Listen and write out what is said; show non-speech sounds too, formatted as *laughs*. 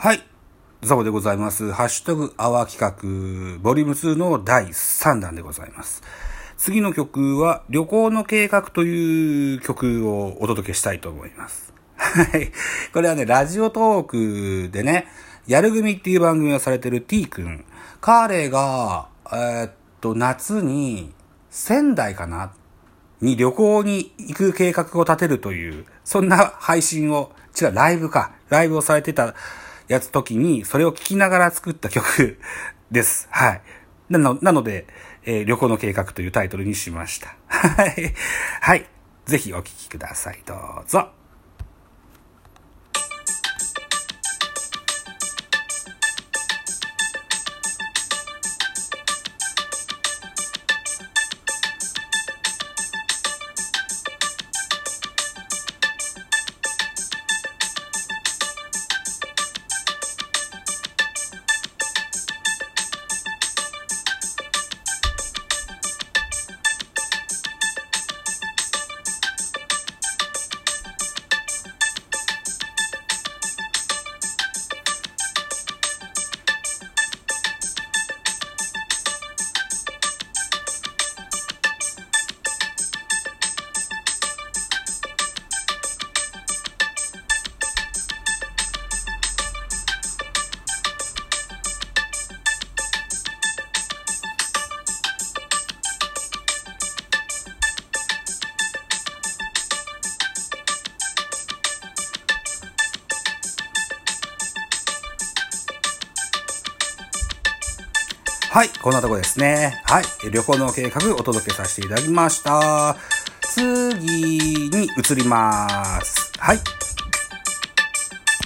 はい。ザボでございます。ハッシュタグアワー企画、ボリューム2の第3弾でございます。次の曲は、旅行の計画という曲をお届けしたいと思います。はい。これはね、ラジオトークでね、やる組っていう番組をされてる T 君。彼が、えーっと、夏に、仙台かな？に旅行に行く計画を立てるという、そんな配信を、違う、ライブか。ライブをされてたやつ時に、それを聴きながら作った曲 *laughs* です。はい。なの、なので、えー旅行の計画というタイトルにしました。*laughs* はい。はい。ぜひお聴きください。どうぞ。はい、こんなとこですね。はい、旅行の計画お届けさせていただきました。次に移ります。はい。